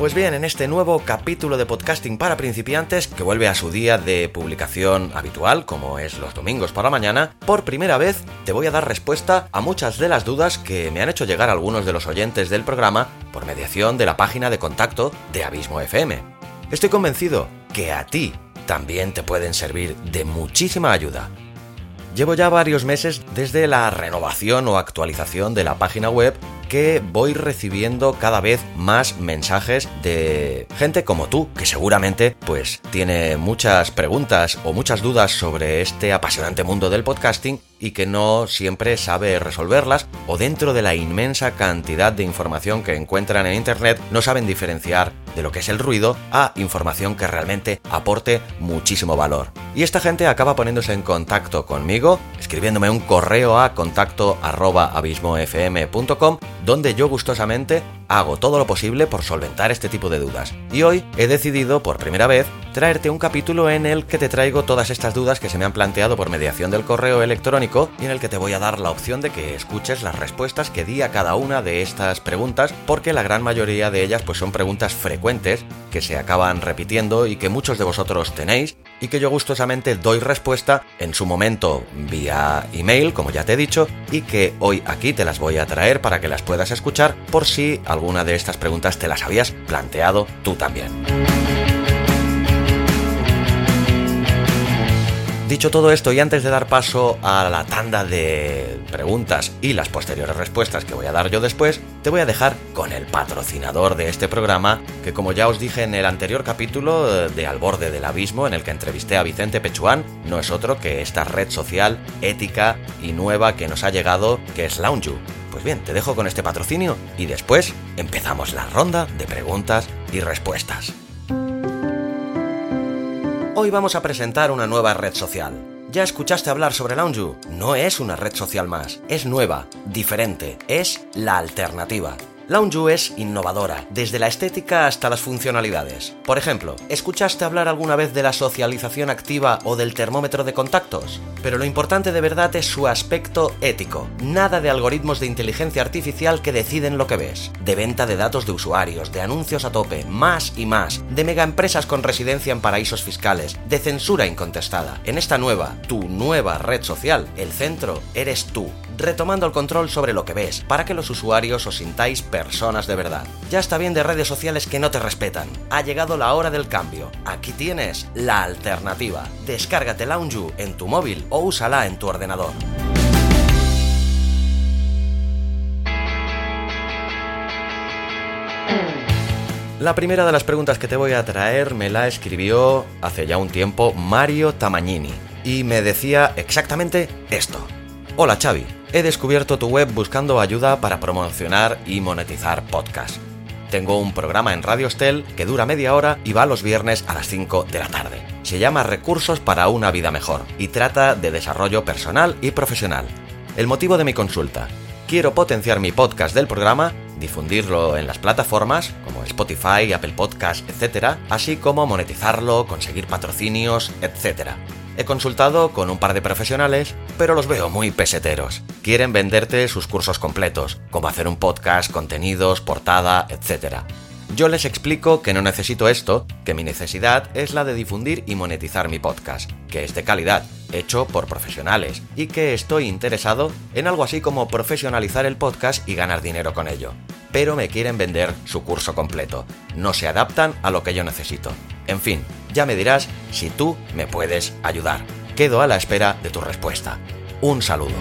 Pues bien, en este nuevo capítulo de podcasting para principiantes, que vuelve a su día de publicación habitual, como es los domingos por la mañana, por primera vez te voy a dar respuesta a muchas de las dudas que me han hecho llegar algunos de los oyentes del programa por mediación de la página de contacto de Abismo FM. Estoy convencido que a ti también te pueden servir de muchísima ayuda. Llevo ya varios meses desde la renovación o actualización de la página web que voy recibiendo cada vez más mensajes de gente como tú, que seguramente pues tiene muchas preguntas o muchas dudas sobre este apasionante mundo del podcasting y que no siempre sabe resolverlas o dentro de la inmensa cantidad de información que encuentran en Internet no saben diferenciar de lo que es el ruido a información que realmente aporte muchísimo valor. Y esta gente acaba poniéndose en contacto conmigo, escribiéndome un correo a contacto abismofm.com donde yo gustosamente hago todo lo posible por solventar este tipo de dudas. Y hoy he decidido, por primera vez, traerte un capítulo en el que te traigo todas estas dudas que se me han planteado por mediación del correo electrónico y en el que te voy a dar la opción de que escuches las respuestas que di a cada una de estas preguntas, porque la gran mayoría de ellas pues son preguntas frecuentes que se acaban repitiendo y que muchos de vosotros tenéis y que yo gustosamente doy respuesta en su momento vía email, como ya te he dicho, y que hoy aquí te las voy a traer para que las puedas escuchar por si alguna de estas preguntas te las habías planteado tú también. Dicho todo esto y antes de dar paso a la tanda de preguntas y las posteriores respuestas que voy a dar yo después, te voy a dejar con el patrocinador de este programa, que como ya os dije en el anterior capítulo de Al borde del abismo, en el que entrevisté a Vicente Pechuán, no es otro que esta red social ética y nueva que nos ha llegado, que es Lounge. Pues bien, te dejo con este patrocinio y después empezamos la ronda de preguntas y respuestas. Hoy vamos a presentar una nueva red social. ¿Ya escuchaste hablar sobre Lounge? No es una red social más, es nueva, diferente, es la alternativa. Lounge es innovadora, desde la estética hasta las funcionalidades. Por ejemplo, ¿escuchaste hablar alguna vez de la socialización activa o del termómetro de contactos? Pero lo importante de verdad es su aspecto ético. Nada de algoritmos de inteligencia artificial que deciden lo que ves. De venta de datos de usuarios, de anuncios a tope, más y más. De megaempresas con residencia en paraísos fiscales. De censura incontestada. En esta nueva, tu nueva red social, el centro eres tú retomando el control sobre lo que ves, para que los usuarios os sintáis personas de verdad. Ya está bien de redes sociales que no te respetan. Ha llegado la hora del cambio. Aquí tienes la alternativa. Descárgate Lounge en tu móvil o úsala en tu ordenador. La primera de las preguntas que te voy a traer me la escribió hace ya un tiempo Mario Tamagnini y me decía exactamente esto. Hola Xavi, he descubierto tu web buscando ayuda para promocionar y monetizar podcast. Tengo un programa en Radio Estel que dura media hora y va los viernes a las 5 de la tarde. Se llama Recursos para una vida mejor y trata de desarrollo personal y profesional. El motivo de mi consulta. Quiero potenciar mi podcast del programa, difundirlo en las plataformas como Spotify, Apple Podcast, etc., así como monetizarlo, conseguir patrocinios, etc. He consultado con un par de profesionales, pero los veo muy peseteros. Quieren venderte sus cursos completos, como hacer un podcast, contenidos, portada, etc. Yo les explico que no necesito esto, que mi necesidad es la de difundir y monetizar mi podcast, que es de calidad, hecho por profesionales, y que estoy interesado en algo así como profesionalizar el podcast y ganar dinero con ello. Pero me quieren vender su curso completo. No se adaptan a lo que yo necesito. En fin, ya me dirás si tú me puedes ayudar. Quedo a la espera de tu respuesta. Un saludo.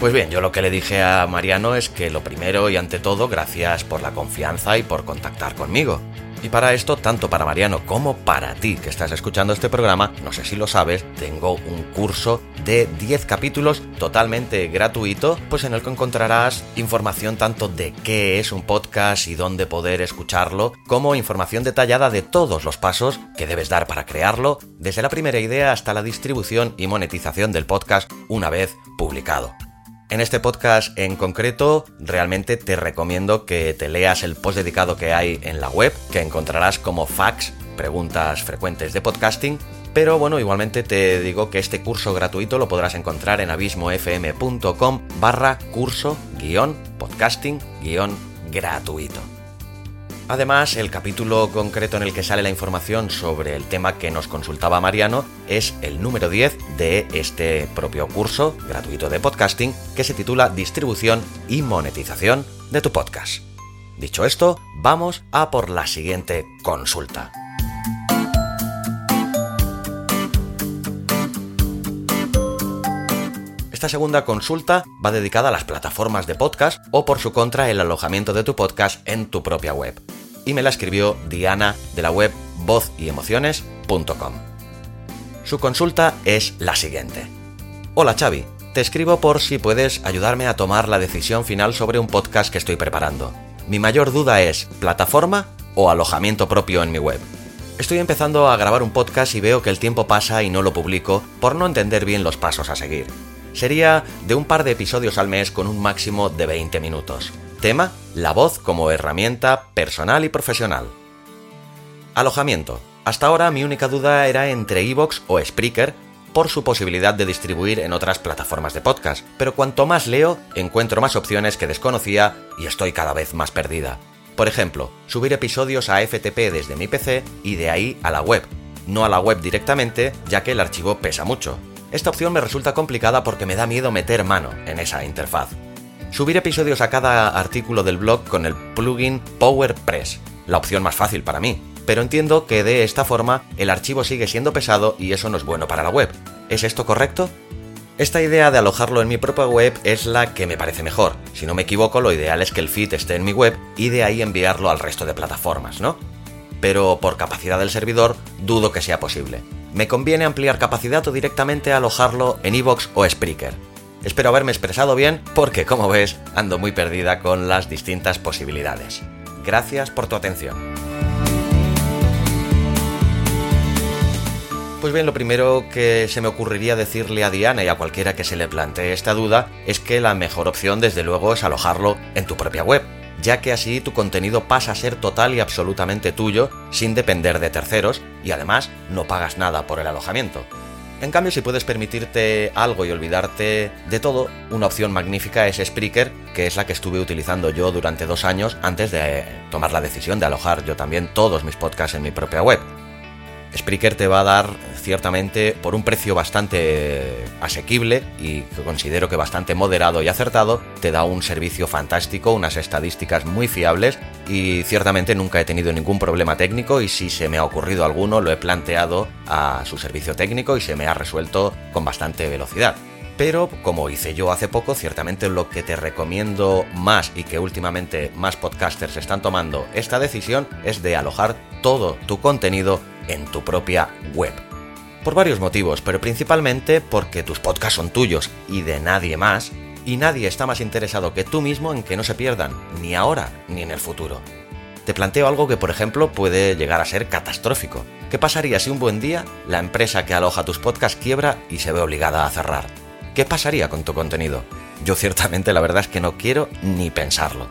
Pues bien, yo lo que le dije a Mariano es que lo primero y ante todo, gracias por la confianza y por contactar conmigo. Y para esto, tanto para Mariano como para ti que estás escuchando este programa, no sé si lo sabes, tengo un curso de 10 capítulos totalmente gratuito, pues en el que encontrarás información tanto de qué es un podcast y dónde poder escucharlo, como información detallada de todos los pasos que debes dar para crearlo, desde la primera idea hasta la distribución y monetización del podcast una vez publicado. En este podcast en concreto, realmente te recomiendo que te leas el post dedicado que hay en la web, que encontrarás como fax, preguntas frecuentes de podcasting. Pero bueno, igualmente te digo que este curso gratuito lo podrás encontrar en abismofm.com barra curso guion podcasting guion gratuito. Además, el capítulo concreto en el que sale la información sobre el tema que nos consultaba Mariano es el número 10 de este propio curso gratuito de podcasting que se titula Distribución y monetización de tu podcast. Dicho esto, vamos a por la siguiente consulta. Esta segunda consulta va dedicada a las plataformas de podcast o por su contra el alojamiento de tu podcast en tu propia web. Y me la escribió Diana de la web vozeyemociones.com. Su consulta es la siguiente. Hola Xavi, te escribo por si puedes ayudarme a tomar la decisión final sobre un podcast que estoy preparando. Mi mayor duda es, ¿plataforma o alojamiento propio en mi web? Estoy empezando a grabar un podcast y veo que el tiempo pasa y no lo publico por no entender bien los pasos a seguir sería de un par de episodios al mes con un máximo de 20 minutos. Tema, la voz como herramienta personal y profesional. Alojamiento. Hasta ahora mi única duda era entre Evox o Spreaker por su posibilidad de distribuir en otras plataformas de podcast, pero cuanto más leo, encuentro más opciones que desconocía y estoy cada vez más perdida. Por ejemplo, subir episodios a FTP desde mi PC y de ahí a la web. No a la web directamente, ya que el archivo pesa mucho. Esta opción me resulta complicada porque me da miedo meter mano en esa interfaz. Subir episodios a cada artículo del blog con el plugin PowerPress, la opción más fácil para mí, pero entiendo que de esta forma el archivo sigue siendo pesado y eso no es bueno para la web. ¿Es esto correcto? Esta idea de alojarlo en mi propia web es la que me parece mejor. Si no me equivoco, lo ideal es que el feed esté en mi web y de ahí enviarlo al resto de plataformas, ¿no? Pero por capacidad del servidor dudo que sea posible me conviene ampliar capacidad o directamente alojarlo en iVoox o Spreaker. Espero haberme expresado bien porque, como ves, ando muy perdida con las distintas posibilidades. Gracias por tu atención. Pues bien, lo primero que se me ocurriría decirle a Diana y a cualquiera que se le plantee esta duda es que la mejor opción desde luego es alojarlo en tu propia web ya que así tu contenido pasa a ser total y absolutamente tuyo sin depender de terceros y además no pagas nada por el alojamiento. En cambio, si puedes permitirte algo y olvidarte de todo, una opción magnífica es Spreaker, que es la que estuve utilizando yo durante dos años antes de tomar la decisión de alojar yo también todos mis podcasts en mi propia web. Spreaker te va a dar ciertamente por un precio bastante asequible y que considero que bastante moderado y acertado, te da un servicio fantástico, unas estadísticas muy fiables y ciertamente nunca he tenido ningún problema técnico y si se me ha ocurrido alguno lo he planteado a su servicio técnico y se me ha resuelto con bastante velocidad. Pero como hice yo hace poco, ciertamente lo que te recomiendo más y que últimamente más podcasters están tomando esta decisión es de alojar todo tu contenido en tu propia web. Por varios motivos, pero principalmente porque tus podcasts son tuyos y de nadie más, y nadie está más interesado que tú mismo en que no se pierdan, ni ahora ni en el futuro. Te planteo algo que, por ejemplo, puede llegar a ser catastrófico. ¿Qué pasaría si un buen día la empresa que aloja tus podcasts quiebra y se ve obligada a cerrar? ¿Qué pasaría con tu contenido? Yo ciertamente la verdad es que no quiero ni pensarlo.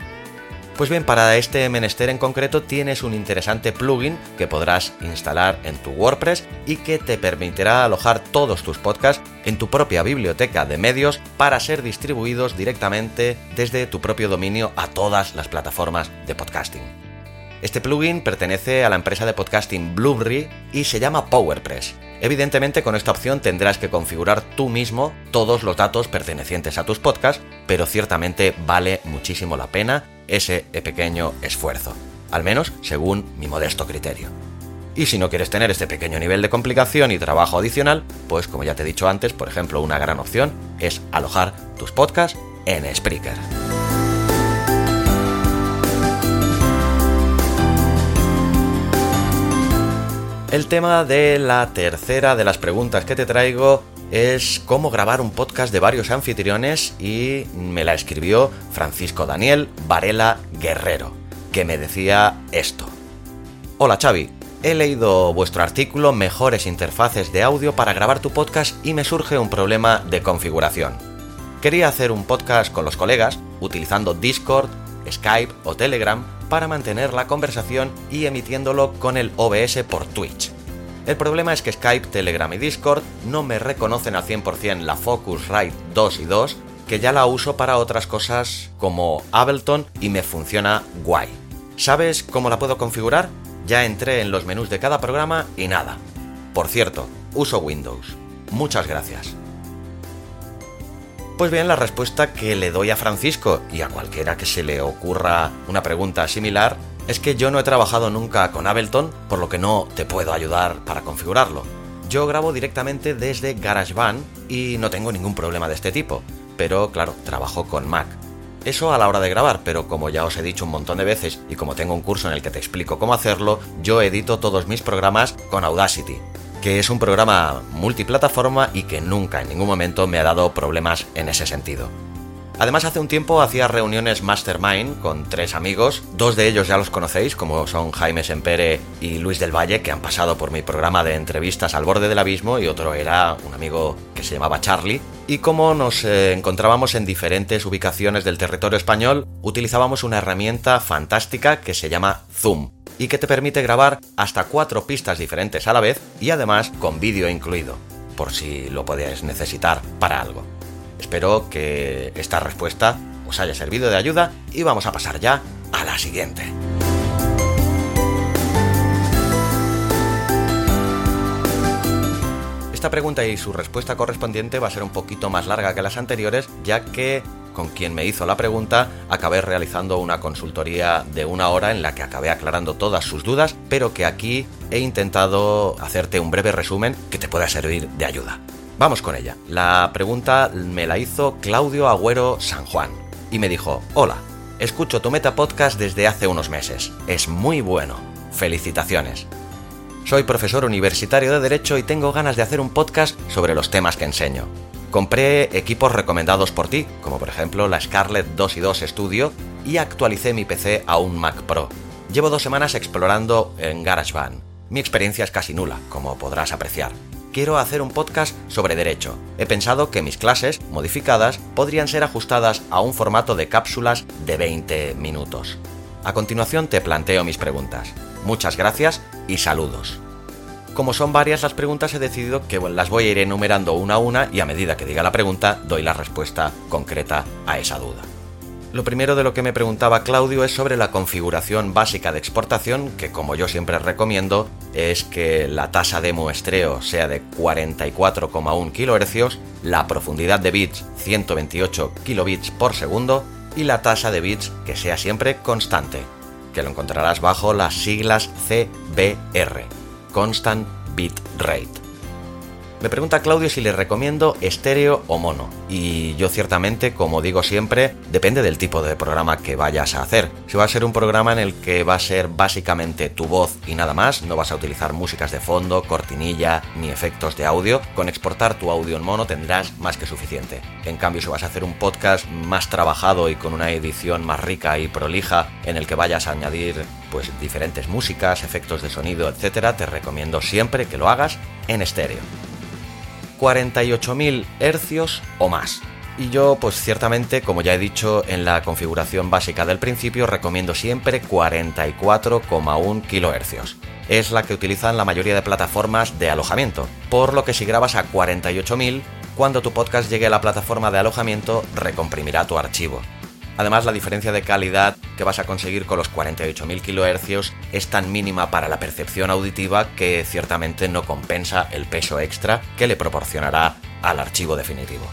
Pues bien, para este menester en concreto tienes un interesante plugin que podrás instalar en tu WordPress y que te permitirá alojar todos tus podcasts en tu propia biblioteca de medios para ser distribuidos directamente desde tu propio dominio a todas las plataformas de podcasting. Este plugin pertenece a la empresa de podcasting Blueberry y se llama PowerPress. Evidentemente con esta opción tendrás que configurar tú mismo todos los datos pertenecientes a tus podcasts, pero ciertamente vale muchísimo la pena ese pequeño esfuerzo, al menos según mi modesto criterio. Y si no quieres tener este pequeño nivel de complicación y trabajo adicional, pues como ya te he dicho antes, por ejemplo, una gran opción es alojar tus podcasts en Spreaker. El tema de la tercera de las preguntas que te traigo es cómo grabar un podcast de varios anfitriones y me la escribió Francisco Daniel Varela Guerrero, que me decía esto. Hola Xavi, he leído vuestro artículo Mejores interfaces de audio para grabar tu podcast y me surge un problema de configuración. Quería hacer un podcast con los colegas utilizando Discord, Skype o Telegram para mantener la conversación y emitiéndolo con el OBS por Twitch. El problema es que Skype, Telegram y Discord no me reconocen al 100% la Focusrite 2 y 2, que ya la uso para otras cosas como Ableton y me funciona guay. ¿Sabes cómo la puedo configurar? Ya entré en los menús de cada programa y nada. Por cierto, uso Windows. Muchas gracias. Pues bien, la respuesta que le doy a Francisco y a cualquiera que se le ocurra una pregunta similar es que yo no he trabajado nunca con Ableton, por lo que no te puedo ayudar para configurarlo. Yo grabo directamente desde GarageBand y no tengo ningún problema de este tipo, pero claro, trabajo con Mac. Eso a la hora de grabar, pero como ya os he dicho un montón de veces y como tengo un curso en el que te explico cómo hacerlo, yo edito todos mis programas con Audacity, que es un programa multiplataforma y que nunca en ningún momento me ha dado problemas en ese sentido. Además, hace un tiempo hacía reuniones Mastermind con tres amigos, dos de ellos ya los conocéis, como son Jaime Sempere y Luis del Valle, que han pasado por mi programa de entrevistas al borde del abismo, y otro era un amigo que se llamaba Charlie. Y como nos eh, encontrábamos en diferentes ubicaciones del territorio español, utilizábamos una herramienta fantástica que se llama Zoom, y que te permite grabar hasta cuatro pistas diferentes a la vez y además con vídeo incluido, por si lo podéis necesitar para algo. Espero que esta respuesta os haya servido de ayuda y vamos a pasar ya a la siguiente. Esta pregunta y su respuesta correspondiente va a ser un poquito más larga que las anteriores, ya que con quien me hizo la pregunta, acabé realizando una consultoría de una hora en la que acabé aclarando todas sus dudas, pero que aquí he intentado hacerte un breve resumen que te pueda servir de ayuda. Vamos con ella. La pregunta me la hizo Claudio Agüero San Juan y me dijo, hola, escucho tu meta podcast desde hace unos meses. Es muy bueno. Felicitaciones. Soy profesor universitario de Derecho y tengo ganas de hacer un podcast sobre los temas que enseño. Compré equipos recomendados por ti, como por ejemplo la Scarlett 2 y 2 Studio, y actualicé mi PC a un Mac Pro. Llevo dos semanas explorando en GarageBand. Mi experiencia es casi nula, como podrás apreciar. Quiero hacer un podcast sobre derecho. He pensado que mis clases, modificadas, podrían ser ajustadas a un formato de cápsulas de 20 minutos. A continuación te planteo mis preguntas. Muchas gracias y saludos. Como son varias las preguntas, he decidido que las voy a ir enumerando una a una y a medida que diga la pregunta, doy la respuesta concreta a esa duda. Lo primero de lo que me preguntaba Claudio es sobre la configuración básica de exportación, que como yo siempre recomiendo, es que la tasa de muestreo sea de 44,1 kHz, la profundidad de bits 128 kilobits por segundo y la tasa de bits que sea siempre constante, que lo encontrarás bajo las siglas CBR. Constant Bit Rate. Me pregunta Claudio si le recomiendo estéreo o mono. Y yo ciertamente, como digo siempre, depende del tipo de programa que vayas a hacer. Si va a ser un programa en el que va a ser básicamente tu voz y nada más, no vas a utilizar músicas de fondo, cortinilla ni efectos de audio, con exportar tu audio en mono tendrás más que suficiente. En cambio, si vas a hacer un podcast más trabajado y con una edición más rica y prolija, en el que vayas a añadir pues diferentes músicas, efectos de sonido, etcétera, te recomiendo siempre que lo hagas en estéreo. 48.000 hercios o más. Y yo, pues ciertamente, como ya he dicho en la configuración básica del principio, recomiendo siempre 44,1 kHz. Es la que utilizan la mayoría de plataformas de alojamiento, por lo que si grabas a 48.000, cuando tu podcast llegue a la plataforma de alojamiento, recomprimirá tu archivo. Además, la diferencia de calidad que vas a conseguir con los 48.000 kHz es tan mínima para la percepción auditiva que ciertamente no compensa el peso extra que le proporcionará al archivo definitivo.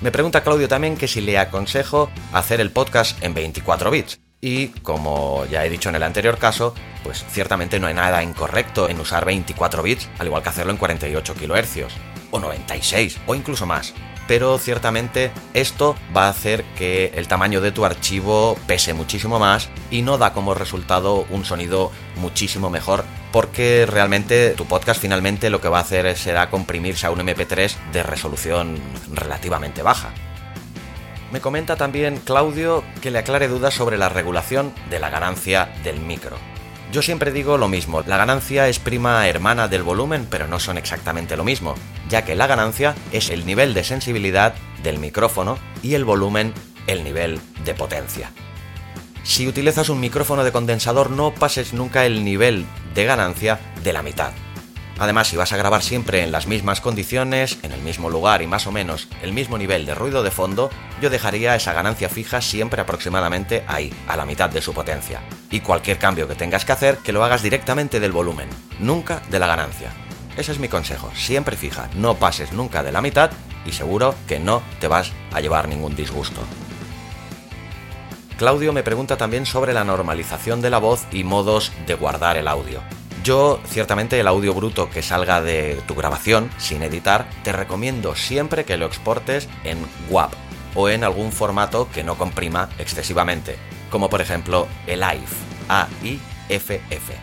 Me pregunta Claudio también que si le aconsejo hacer el podcast en 24 bits. Y como ya he dicho en el anterior caso, pues ciertamente no hay nada incorrecto en usar 24 bits, al igual que hacerlo en 48 kHz, o 96, o incluso más. Pero ciertamente esto va a hacer que el tamaño de tu archivo pese muchísimo más y no da como resultado un sonido muchísimo mejor porque realmente tu podcast finalmente lo que va a hacer será comprimirse a un MP3 de resolución relativamente baja. Me comenta también Claudio que le aclare dudas sobre la regulación de la ganancia del micro. Yo siempre digo lo mismo, la ganancia es prima hermana del volumen, pero no son exactamente lo mismo, ya que la ganancia es el nivel de sensibilidad del micrófono y el volumen el nivel de potencia. Si utilizas un micrófono de condensador no pases nunca el nivel de ganancia de la mitad. Además, si vas a grabar siempre en las mismas condiciones, en el mismo lugar y más o menos el mismo nivel de ruido de fondo, yo dejaría esa ganancia fija siempre aproximadamente ahí, a la mitad de su potencia. Y cualquier cambio que tengas que hacer, que lo hagas directamente del volumen, nunca de la ganancia. Ese es mi consejo, siempre fija, no pases nunca de la mitad y seguro que no te vas a llevar ningún disgusto. Claudio me pregunta también sobre la normalización de la voz y modos de guardar el audio. Yo, ciertamente, el audio bruto que salga de tu grabación, sin editar, te recomiendo siempre que lo exportes en WAP o en algún formato que no comprima excesivamente, como por ejemplo el AIFF, A-I-F-F.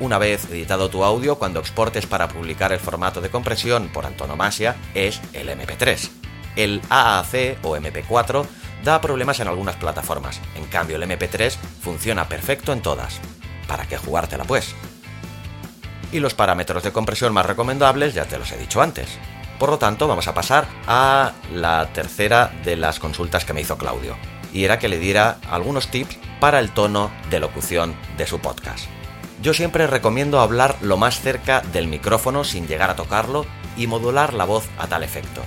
Una vez editado tu audio, cuando exportes para publicar el formato de compresión por antonomasia es el MP3. El AAC o MP4 da problemas en algunas plataformas, en cambio el MP3 funciona perfecto en todas. ¿Para qué jugártela pues? Y los parámetros de compresión más recomendables ya te los he dicho antes. Por lo tanto, vamos a pasar a la tercera de las consultas que me hizo Claudio, y era que le diera algunos tips para el tono de locución de su podcast. Yo siempre recomiendo hablar lo más cerca del micrófono sin llegar a tocarlo y modular la voz a tal efecto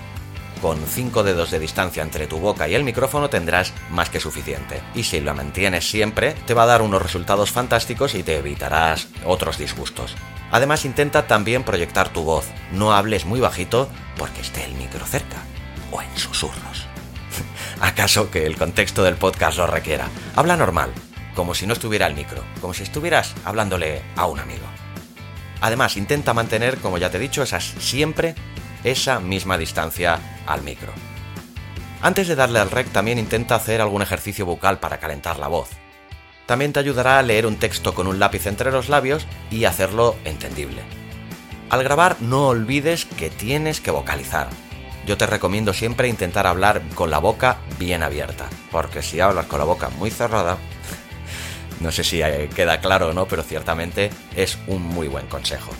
con 5 dedos de distancia entre tu boca y el micrófono tendrás más que suficiente. Y si lo mantienes siempre, te va a dar unos resultados fantásticos y te evitarás otros disgustos. Además intenta también proyectar tu voz. No hables muy bajito porque esté el micro cerca. O en susurros. ¿Acaso que el contexto del podcast lo requiera? Habla normal, como si no estuviera el micro, como si estuvieras hablándole a un amigo. Además, intenta mantener, como ya te he dicho, esas siempre esa misma distancia al micro. Antes de darle al rec también intenta hacer algún ejercicio bucal para calentar la voz. También te ayudará a leer un texto con un lápiz entre los labios y hacerlo entendible. Al grabar no olvides que tienes que vocalizar. Yo te recomiendo siempre intentar hablar con la boca bien abierta, porque si hablas con la boca muy cerrada, no sé si queda claro o no, pero ciertamente es un muy buen consejo.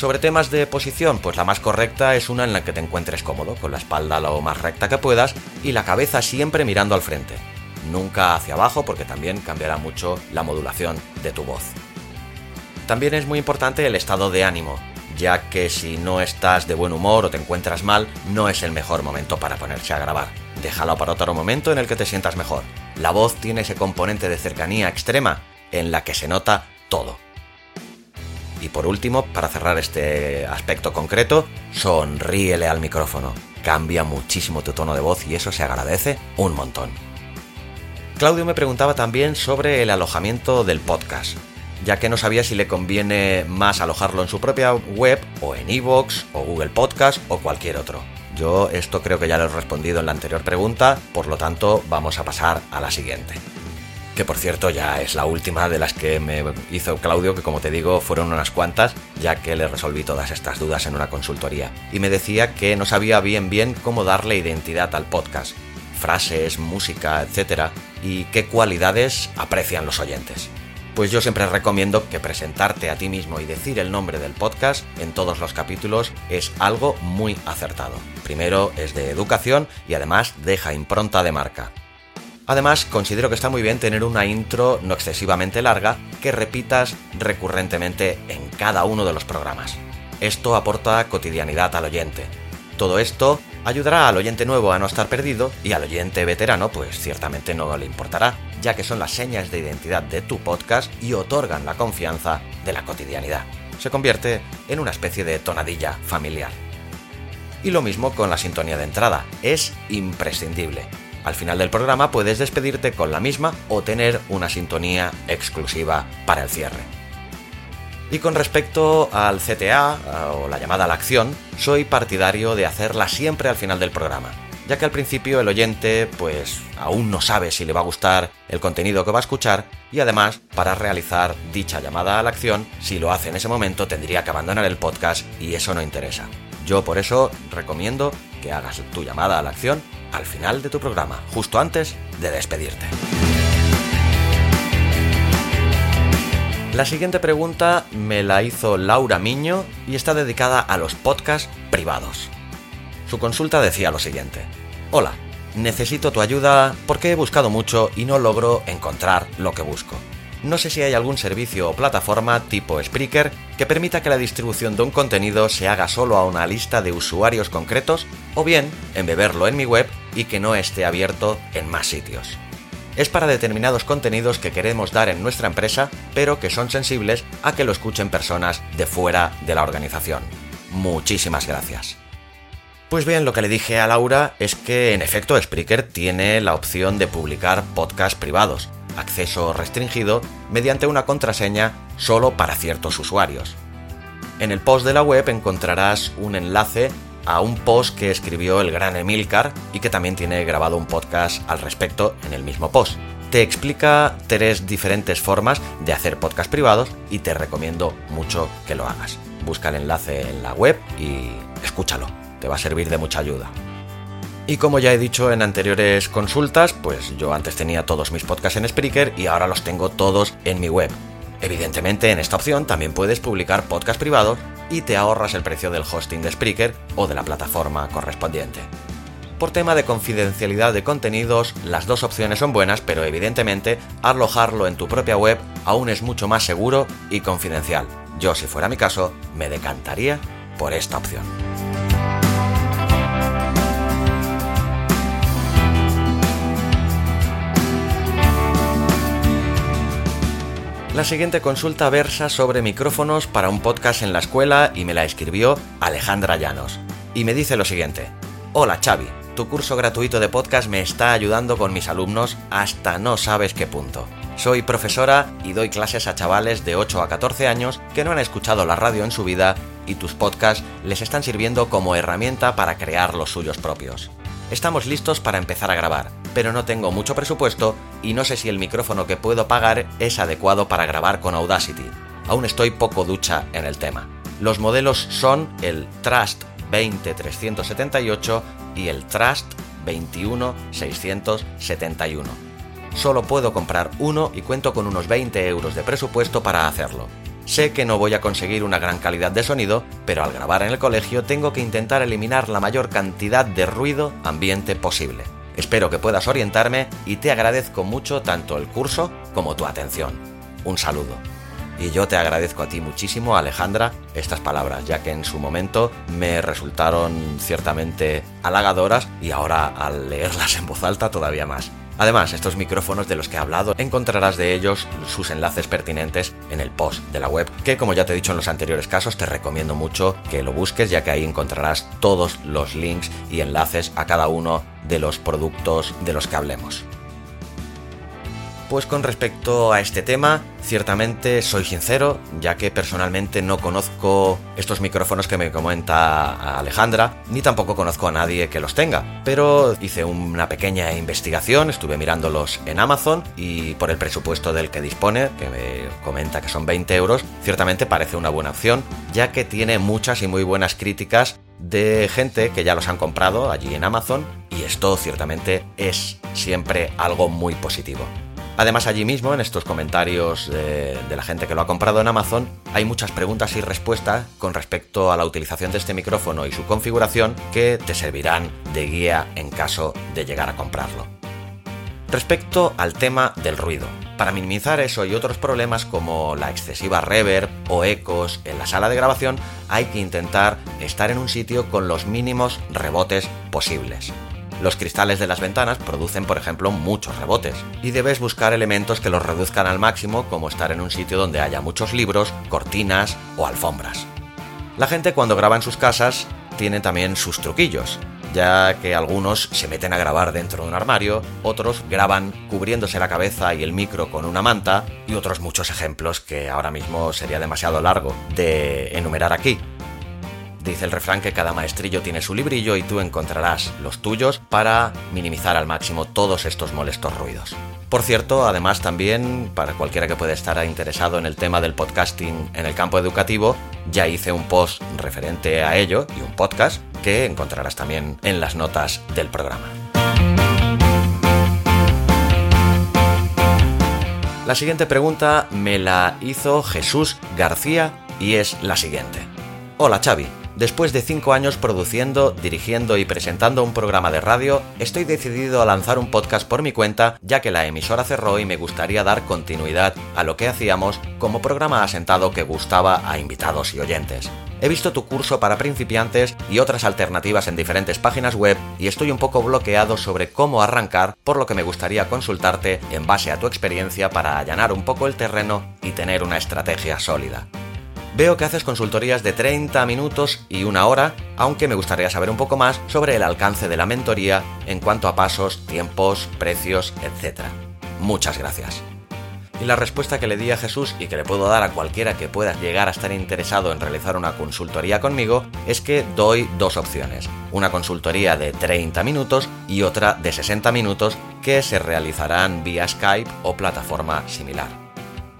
Sobre temas de posición, pues la más correcta es una en la que te encuentres cómodo, con la espalda lo más recta que puedas y la cabeza siempre mirando al frente. Nunca hacia abajo porque también cambiará mucho la modulación de tu voz. También es muy importante el estado de ánimo, ya que si no estás de buen humor o te encuentras mal, no es el mejor momento para ponerse a grabar. Déjalo para otro momento en el que te sientas mejor. La voz tiene ese componente de cercanía extrema en la que se nota todo. Y por último, para cerrar este aspecto concreto, sonríele al micrófono. Cambia muchísimo tu tono de voz y eso se agradece un montón. Claudio me preguntaba también sobre el alojamiento del podcast, ya que no sabía si le conviene más alojarlo en su propia web o en iVoox o Google Podcast o cualquier otro. Yo esto creo que ya lo he respondido en la anterior pregunta, por lo tanto vamos a pasar a la siguiente que por cierto ya es la última de las que me hizo Claudio, que como te digo fueron unas cuantas, ya que le resolví todas estas dudas en una consultoría. Y me decía que no sabía bien bien cómo darle identidad al podcast, frases, música, etc. y qué cualidades aprecian los oyentes. Pues yo siempre recomiendo que presentarte a ti mismo y decir el nombre del podcast en todos los capítulos es algo muy acertado primero es de educación y además deja impronta de marca. Además, considero que está muy bien tener una intro no excesivamente larga que repitas recurrentemente en cada uno de los programas. Esto aporta cotidianidad al oyente. Todo esto ayudará al oyente nuevo a no estar perdido y al oyente veterano pues ciertamente no le importará, ya que son las señas de identidad de tu podcast y otorgan la confianza de la cotidianidad. Se convierte en una especie de tonadilla familiar. Y lo mismo con la sintonía de entrada, es imprescindible. Al final del programa puedes despedirte con la misma o tener una sintonía exclusiva para el cierre. Y con respecto al CTA o la llamada a la acción, soy partidario de hacerla siempre al final del programa, ya que al principio el oyente pues aún no sabe si le va a gustar el contenido que va a escuchar y además para realizar dicha llamada a la acción, si lo hace en ese momento tendría que abandonar el podcast y eso no interesa. Yo por eso recomiendo que hagas tu llamada a la acción al final de tu programa, justo antes de despedirte. La siguiente pregunta me la hizo Laura Miño y está dedicada a los podcasts privados. Su consulta decía lo siguiente. Hola, necesito tu ayuda porque he buscado mucho y no logro encontrar lo que busco. No sé si hay algún servicio o plataforma tipo Spreaker que permita que la distribución de un contenido se haga solo a una lista de usuarios concretos o bien embeberlo en mi web y que no esté abierto en más sitios. Es para determinados contenidos que queremos dar en nuestra empresa, pero que son sensibles a que lo escuchen personas de fuera de la organización. Muchísimas gracias. Pues bien, lo que le dije a Laura es que en efecto Spreaker tiene la opción de publicar podcasts privados, acceso restringido mediante una contraseña solo para ciertos usuarios. En el post de la web encontrarás un enlace a un post que escribió el gran Emilcar y que también tiene grabado un podcast al respecto en el mismo post. Te explica tres diferentes formas de hacer podcast privados y te recomiendo mucho que lo hagas. Busca el enlace en la web y escúchalo, te va a servir de mucha ayuda. Y como ya he dicho en anteriores consultas, pues yo antes tenía todos mis podcasts en Spreaker y ahora los tengo todos en mi web. Evidentemente en esta opción también puedes publicar podcast privados y te ahorras el precio del hosting de Spreaker o de la plataforma correspondiente. Por tema de confidencialidad de contenidos, las dos opciones son buenas, pero evidentemente alojarlo en tu propia web aún es mucho más seguro y confidencial. Yo, si fuera mi caso, me decantaría por esta opción. La siguiente consulta versa sobre micrófonos para un podcast en la escuela y me la escribió Alejandra Llanos. Y me dice lo siguiente. Hola Xavi, tu curso gratuito de podcast me está ayudando con mis alumnos hasta no sabes qué punto. Soy profesora y doy clases a chavales de 8 a 14 años que no han escuchado la radio en su vida y tus podcasts les están sirviendo como herramienta para crear los suyos propios. Estamos listos para empezar a grabar, pero no tengo mucho presupuesto y no sé si el micrófono que puedo pagar es adecuado para grabar con Audacity. Aún estoy poco ducha en el tema. Los modelos son el Trust 20378 y el Trust 21671. Solo puedo comprar uno y cuento con unos 20 euros de presupuesto para hacerlo. Sé que no voy a conseguir una gran calidad de sonido, pero al grabar en el colegio tengo que intentar eliminar la mayor cantidad de ruido ambiente posible. Espero que puedas orientarme y te agradezco mucho tanto el curso como tu atención. Un saludo. Y yo te agradezco a ti muchísimo, Alejandra, estas palabras, ya que en su momento me resultaron ciertamente halagadoras y ahora al leerlas en voz alta todavía más. Además, estos micrófonos de los que he hablado encontrarás de ellos sus enlaces pertinentes en el post de la web, que como ya te he dicho en los anteriores casos, te recomiendo mucho que lo busques ya que ahí encontrarás todos los links y enlaces a cada uno de los productos de los que hablemos. Pues con respecto a este tema, ciertamente soy sincero, ya que personalmente no conozco estos micrófonos que me comenta Alejandra, ni tampoco conozco a nadie que los tenga. Pero hice una pequeña investigación, estuve mirándolos en Amazon y por el presupuesto del que dispone, que me comenta que son 20 euros, ciertamente parece una buena opción, ya que tiene muchas y muy buenas críticas de gente que ya los han comprado allí en Amazon y esto ciertamente es siempre algo muy positivo. Además, allí mismo, en estos comentarios de, la gente que lo ha comprado en Amazon, hay muchas preguntas y respuestas con respecto a la utilización de este micrófono y su configuración que te servirán de guía en caso de llegar a comprarlo. Respecto al tema del ruido, para minimizar eso y otros problemas como la excesiva reverb o ecos en la sala de grabación, hay que intentar estar en un sitio con los mínimos rebotes posibles. Los cristales de las ventanas producen, por ejemplo, muchos rebotes, y debes buscar elementos que los reduzcan al máximo, como estar en un sitio donde haya muchos libros, cortinas o alfombras. La gente cuando graba en sus casas tiene también sus truquillos ya que algunos se meten a grabar dentro de un armario, otros graban cubriéndose la cabeza y el micro con una manta, y otros muchos ejemplos que ahora mismo sería demasiado largo de enumerar aquí. Dice el refrán que cada maestrillo tiene su librillo y tú encontrarás los tuyos para minimizar al máximo todos estos molestos ruidos. Por cierto, además también, para cualquiera que pueda estar interesado en el tema del podcasting en el campo educativo, ya hice un post referente a ello y un podcast que encontrarás también en las notas del programa. La siguiente pregunta me la hizo Jesús García y es la siguiente. Hola Xavi, Después de cinco años produciendo, dirigiendo y presentando un programa de radio, estoy decidido a lanzar un podcast por mi cuenta, ya que la emisora cerró y me gustaría dar continuidad a lo que hacíamos como programa asentado que gustaba a invitados y oyentes. He visto tu curso para principiantes y otras alternativas en diferentes páginas web y estoy un poco bloqueado sobre cómo arrancar, por lo que me gustaría consultarte en base a tu experiencia para allanar un poco el terreno y tener una estrategia sólida. Veo que haces consultorías de 30 minutos y una hora, aunque me gustaría saber un poco más sobre el alcance de la mentoría en cuanto a pasos, tiempos, precios, etc. Muchas gracias. Y la respuesta que le di a Jesús y que le puedo dar a cualquiera que pueda llegar a estar interesado en realizar una consultoría conmigo es que doy dos opciones. Una consultoría de 30 minutos y otra de 60 minutos que se realizarán vía Skype o plataforma similar.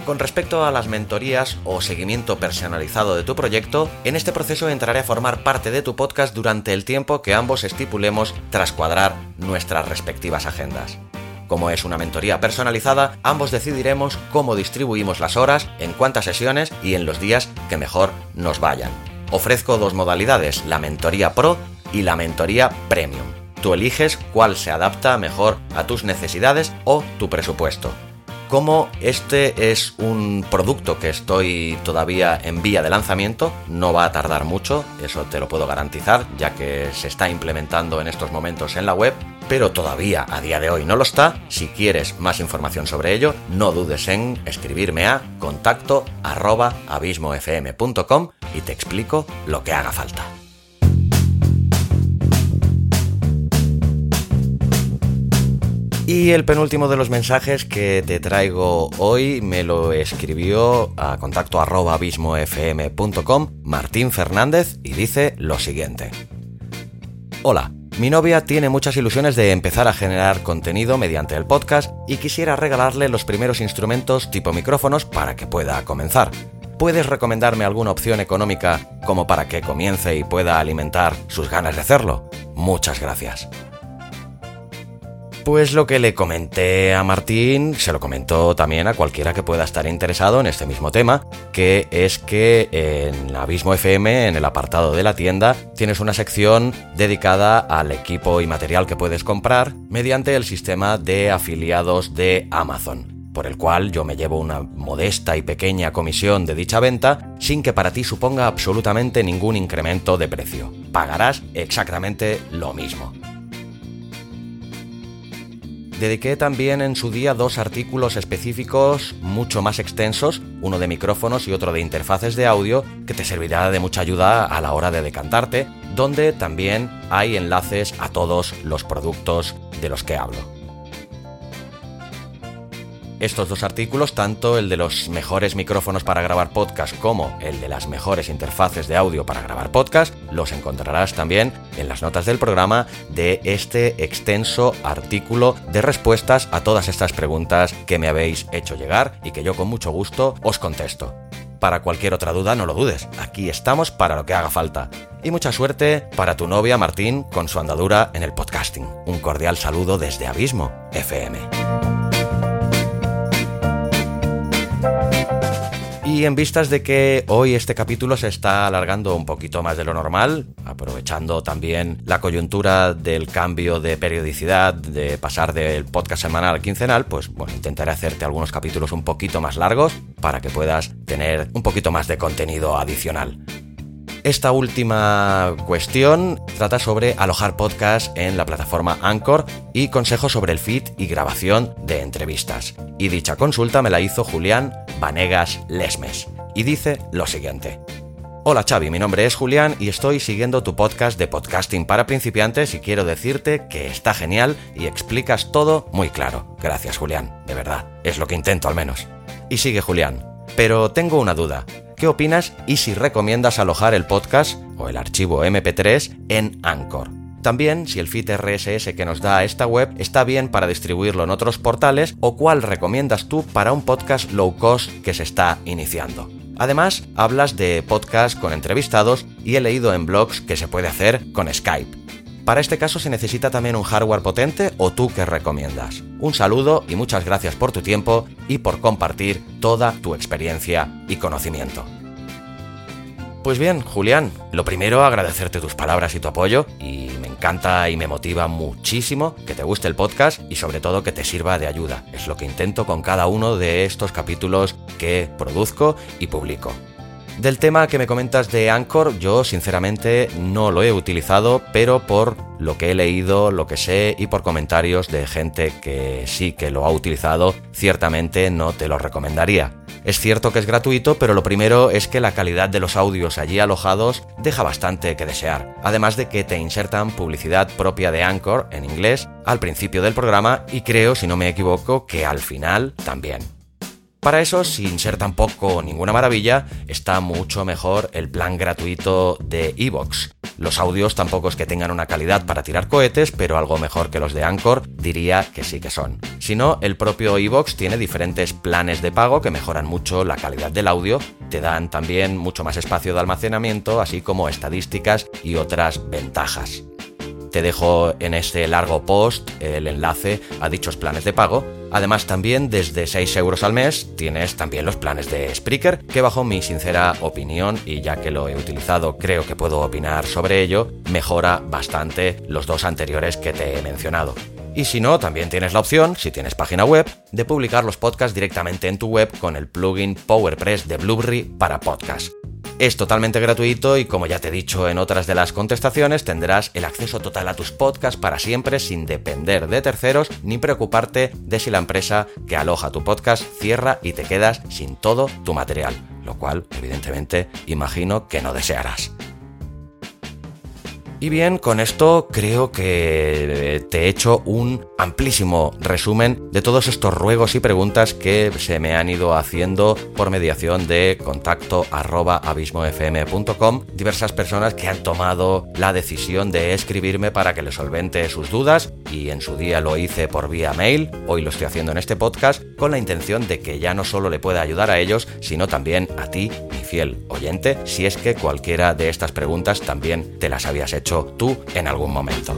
Con respecto a las mentorías o seguimiento personalizado de tu proyecto, en este proceso entraré a formar parte de tu podcast durante el tiempo que ambos estipulemos tras cuadrar nuestras respectivas agendas. Como es una mentoría personalizada, ambos decidiremos cómo distribuimos las horas, en cuántas sesiones y en los días que mejor nos vayan. Ofrezco dos modalidades, la mentoría Pro y la mentoría Premium. Tú eliges cuál se adapta mejor a tus necesidades o tu presupuesto. Como este es un producto que estoy todavía en vía de lanzamiento, no va a tardar mucho, eso te lo puedo garantizar, ya que se está implementando en estos momentos en la web, pero todavía a día de hoy no lo está. Si quieres más información sobre ello, no dudes en escribirme a contacto abismofm.com y te explico lo que haga falta. Y el penúltimo de los mensajes que te traigo hoy me lo escribió a contacto arroba abismofm.com Martín Fernández y dice lo siguiente. Hola, mi novia tiene muchas ilusiones de empezar a generar contenido mediante el podcast y quisiera regalarle los primeros instrumentos tipo micrófonos para que pueda comenzar. ¿Puedes recomendarme alguna opción económica como para que comience y pueda alimentar sus ganas de hacerlo? Muchas gracias. Pues lo que le comenté a Martín, se lo comentó también a cualquiera que pueda estar interesado en este mismo tema, que es que en Abismo FM, en el apartado de la tienda, tienes una sección dedicada al equipo y material que puedes comprar mediante el sistema de afiliados de Amazon por el cual yo me llevo una modesta y pequeña comisión de dicha venta sin que para ti suponga absolutamente ningún incremento de precio. Pagarás exactamente lo mismo. Dediqué también en su día dos artículos específicos mucho más extensos, uno de micrófonos y otro de interfaces de audio, que te servirá de mucha ayuda a la hora de decantarte, donde también hay enlaces a todos los productos de los que hablo. Estos dos artículos, tanto el de los mejores micrófonos para grabar podcast como el de las mejores interfaces de audio para grabar podcast, los encontrarás también en las notas del programa de este extenso artículo de respuestas a todas estas preguntas que me habéis hecho llegar y que yo con mucho gusto os contesto. Para cualquier otra duda, no lo dudes, aquí estamos para lo que haga falta. Y mucha suerte para tu novia Martín con su andadura en el podcasting. Un cordial saludo desde Abismo FM. Y en vistas de que hoy este capítulo se está alargando un poquito más de lo normal, aprovechando también la coyuntura del cambio de periodicidad, de pasar del podcast semanal al quincenal, pues bueno, intentaré hacerte algunos capítulos un poquito más largos para que puedas tener un poquito más de contenido adicional. Esta última cuestión trata sobre alojar podcast en la plataforma Anchor y consejos sobre el feed y grabación de entrevistas. Y dicha consulta me la hizo Julián Vanegas Lesmes. Y dice lo siguiente. Hola Xavi, mi nombre es Julián y estoy siguiendo tu podcast de podcasting para principiantes y quiero decirte que está genial y explicas todo muy claro. Gracias Julián, de verdad, es lo que intento al menos. Y sigue Julián, pero tengo una duda qué opinas y si recomiendas alojar el podcast o el archivo MP3 en Anchor. También si el feed RSS que nos da esta web está bien para distribuirlo en otros portales o cuál recomiendas tú para un podcast low cost que se está iniciando. Además, hablas de podcast con entrevistados y he leído en blogs que se puede hacer con Skype. Para este caso se necesita también un hardware potente o tú qué recomiendas. Un saludo y muchas gracias por tu tiempo y por compartir toda tu experiencia y conocimiento. Pues bien, Julián, lo primero agradecerte tus palabras y tu apoyo y me encanta y me motiva muchísimo que te guste el podcast y sobre todo que te sirva de ayuda. Es lo que intento con cada uno de estos capítulos que produzco y publico. Del tema que me comentas de Anchor, yo sinceramente no lo he utilizado, pero por lo que he leído, lo que sé y por comentarios de gente que sí que lo ha utilizado, ciertamente no te lo recomendaría. Es cierto que es gratuito, pero lo primero es que la calidad de los audios allí alojados deja bastante que desear, además de que te insertan publicidad propia de Anchor en inglés al principio del programa y creo, si no me equivoco, que al final también. Para eso, sin ser tampoco ninguna maravilla, está mucho mejor el plan gratuito de Evox. Los audios tampoco es que tengan una calidad para tirar cohetes, pero algo mejor que los de Anchor diría que sí que son. Si no, el propio Evox tiene diferentes planes de pago que mejoran mucho la calidad del audio, te dan también mucho más espacio de almacenamiento, así como estadísticas y otras ventajas. Te dejo en este largo post el enlace a dichos planes de pago. Además también desde 6 euros al mes tienes también los planes de Spreaker, que bajo mi sincera opinión, y ya que lo he utilizado creo que puedo opinar sobre ello, mejora bastante los dos anteriores que te he mencionado. Y si no, también tienes la opción, si tienes página web, de publicar los podcasts directamente en tu web con el plugin PowerPress de Blueberry para podcast. Es totalmente gratuito y como ya te he dicho en otras de las contestaciones, tendrás el acceso total a tus podcasts para siempre sin depender de terceros ni preocuparte de si la empresa que aloja tu podcast cierra y te quedas sin todo tu material, lo cual evidentemente imagino que no desearás. Y bien, con esto creo que te he hecho un amplísimo resumen de todos estos ruegos y preguntas que se me han ido haciendo por mediación de contacto abismofm.com. Diversas personas que han tomado la decisión de escribirme para que les solvente sus dudas y en su día lo hice por vía mail, hoy lo estoy haciendo en este podcast con la intención de que ya no solo le pueda ayudar a ellos, sino también a ti, mi fiel oyente, si es que cualquiera de estas preguntas también te las habías hecho tú en algún momento.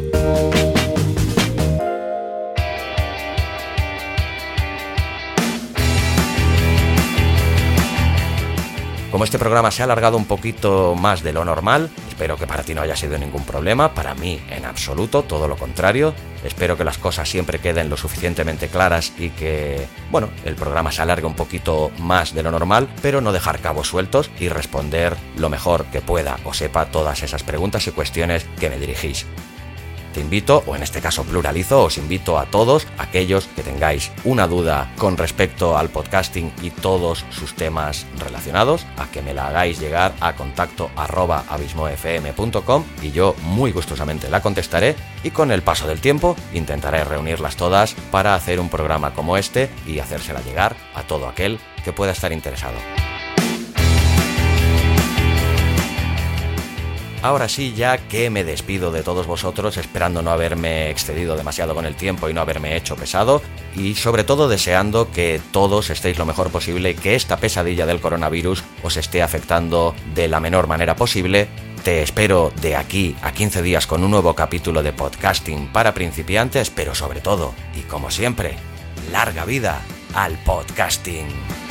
Como este programa se ha alargado un poquito más de lo normal, espero que para ti no haya sido ningún problema, para mí en absoluto, todo lo contrario. Espero que las cosas siempre queden lo suficientemente claras y que, bueno, el programa se alargue un poquito más de lo normal, pero no dejar cabos sueltos y responder lo mejor que pueda o sepa todas esas preguntas y cuestiones que me dirigís. Te invito, o en este caso pluralizo, os invito a todos aquellos que tengáis una duda con respecto al podcasting y todos sus temas relacionados, a que me la hagáis llegar a contacto abismofm.com y yo muy gustosamente la contestaré y con el paso del tiempo intentaré reunirlas todas para hacer un programa como este y hacérsela llegar a todo aquel que pueda estar interesado. Ahora sí, ya que me despido de todos vosotros, esperando no haberme excedido demasiado con el tiempo y no haberme hecho pesado, y sobre todo deseando que todos estéis lo mejor posible que esta pesadilla del coronavirus os esté afectando de la menor manera posible. Te espero de aquí a 15 días con un nuevo capítulo de podcasting para principiantes, pero sobre todo, y como siempre, larga vida al podcasting.